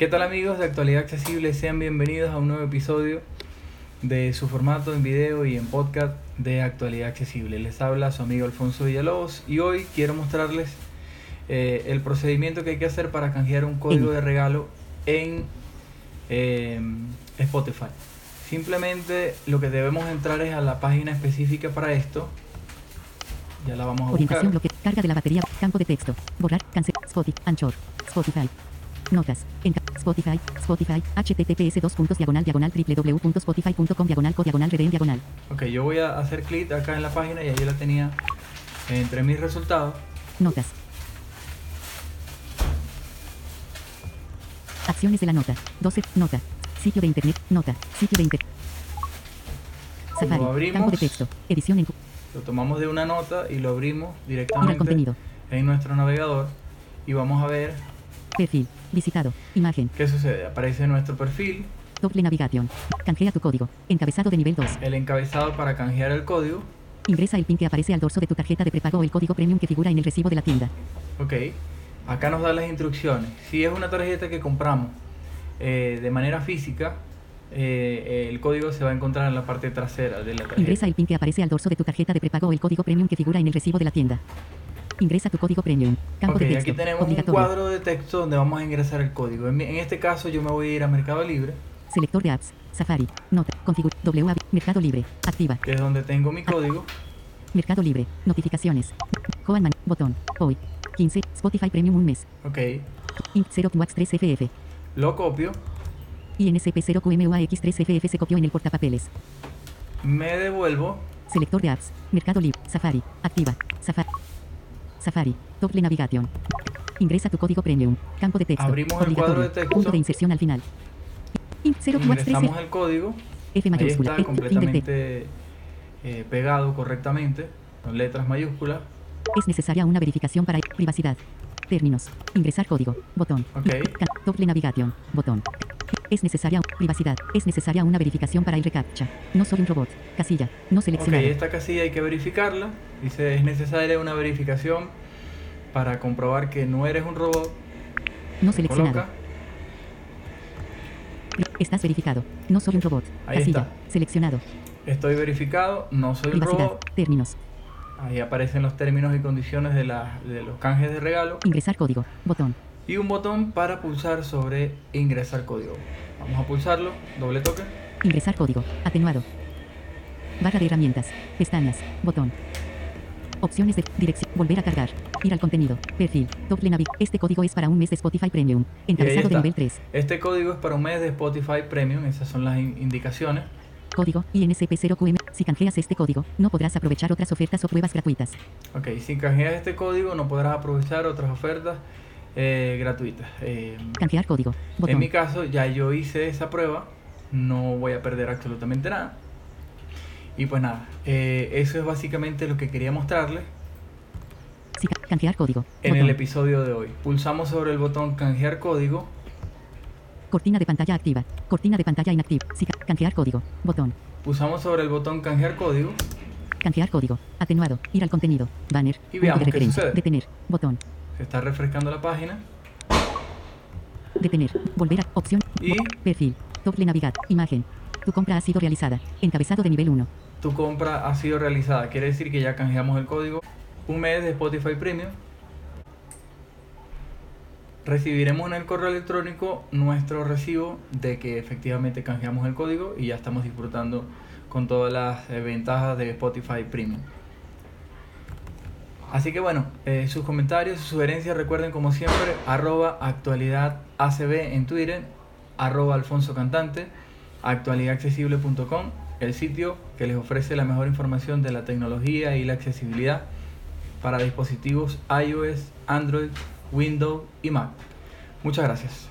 ¿Qué tal amigos de Actualidad Accesible? Sean bienvenidos a un nuevo episodio de su formato en video y en podcast de Actualidad Accesible. Les habla su amigo Alfonso Villalobos y hoy quiero mostrarles eh, el procedimiento que hay que hacer para canjear un código de regalo en eh, Spotify. Simplemente lo que debemos entrar es a la página específica para esto. Ya la vamos a buscar. Orientación bloque. Carga de la batería. Campo de texto. Borrar. Cancel. Spotify. Anchor. Spotify. Notas. En Spotify. Spotify. https dos puntos diagonal diagonal www.spotify.com diagonal co diagonal reden diagonal. Ok, yo voy a hacer clic acá en la página y ahí la tenía entre mis resultados. Notas. Acciones de la nota. 12. Nota. Sitio de internet. Nota. Sitio de internet. Safari. abrimos. Campo de texto. Edición en. Lo tomamos de una nota y lo abrimos directamente contenido. en nuestro navegador y vamos a ver Perfil. Visitado. Imagen. qué sucede. Aparece nuestro perfil, Doble navigation. Canjea tu código. Encabezado de nivel 2. el encabezado para canjear el código. Ingresa el PIN que aparece al dorso de tu tarjeta de prepago o el código premium que figura en el recibo de la tienda. Ok, acá nos da las instrucciones. Si es una tarjeta que compramos eh, de manera física, eh, el código se va a encontrar en la parte trasera de la tarjeta. Ingresa el PIN que aparece al dorso de tu tarjeta de prepago o el código premium que figura en el recibo de la tienda. Ingresa tu código premium. Campo Ok, de texto. aquí tenemos un Obligatorio. cuadro de texto donde vamos a ingresar el código. En, este caso yo me voy a ir a Mercado Libre, Selector de apps. Safari. Nota. Configura. WA. Mercado Libre. Activa. que es donde tengo mi código. Mercado Libre. Notificaciones. Joan Man. Botón. Hoy. 15. Spotify Premium un mes. Ok, Inc 0 QX 3 FF. lo copio, INSP 0 QMUAX 3 FF se copió en el portapapeles. me devuelvo Selector de apps. Mercado Libre. Safari. Activa. Safari. Safari. Doble navigation. Ingresa tu código premium. Campo de texto. Abrimos el cuadro de texto. Punto de inserción al final. Inc 0 QX 3 ingresamos el código. F Ahí mayúscula. está E- del texto. completamente eh, pegado correctamente, con letras mayúsculas. Es necesaria una verificación para privacidad. Términos. Ingresar código. Botón. Ok. Doble navigation. Botón. Es necesaria privacidad. Es necesaria una verificación para el reCAPTCHA. No soy un robot. Casilla. No Ok, seleccionado. esta casilla hay que verificarla. Dice, es necesaria una verificación para comprobar que no eres un robot. No seleccionado. Coloca. Estás verificado. No soy un robot. Ahí Casilla. está. Seleccionado. Estoy verificado, no soy un robot. Términos. Ahí aparecen los términos y condiciones de, la- de los canjes de regalo. Ingresar código. Botón. Y un botón para pulsar sobre ingresar código. Vamos a pulsarlo, doble toque. Ingresar código. Atenuado. Barra de herramientas. Pestañas. Botón. Opciones de dirección. Volver a cargar. Ir al contenido. Perfil. Doble navi. Este código es para un mes de Spotify Premium. Encabezado de nivel 3. Este código es para un mes de Spotify Premium, esas son las in- indicaciones. Código INSP 0QM. Si canjeas este código, no podrás aprovechar otras ofertas o pruebas gratuitas. Ok, si canjeas este código no podrás aprovechar otras ofertas eh, gratuitas. Eh, Canjear código. en Botón. mi caso ya yo hice esa prueba, no voy a perder absolutamente nada. Y pues nada, eh, eso es básicamente lo que quería mostrarles ca- canjear código. en el episodio de hoy. Pulsamos sobre el botón canjear código. Cortina de pantalla activa. Cortina de pantalla inactiva. Ca- canjear código. Botón. Pulsamos sobre el botón canjear código. Canjear código. Atenuado. Ir al contenido. Banner. Y veamos qué sucede. Detener. Botón. Está refrescando la página. Detener. Volver a. Opción. Y Perfil. Doble navegar. Imagen. Tu compra ha sido realizada. Encabezado de nivel 1. tu compra ha sido realizada. Quiere decir que ya canjeamos el código. Un mes de Spotify Premium. Recibiremos en el correo electrónico nuestro recibo de que efectivamente canjeamos el código y ya estamos disfrutando con todas las ventajas de Spotify Premium. Así que bueno, eh, sus comentarios, sus sugerencias, recuerden como siempre, arroba actualidad ACB en Twitter, arroba Alfonso Cantante, actualidadaccesible.com, el sitio que les ofrece la mejor información de la tecnología y la accesibilidad para dispositivos iOS, Android, Windows y Mac. Muchas gracias.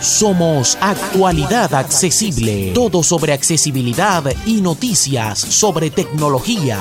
Somos Actualidad Accesible, todo sobre accesibilidad y noticias sobre tecnología.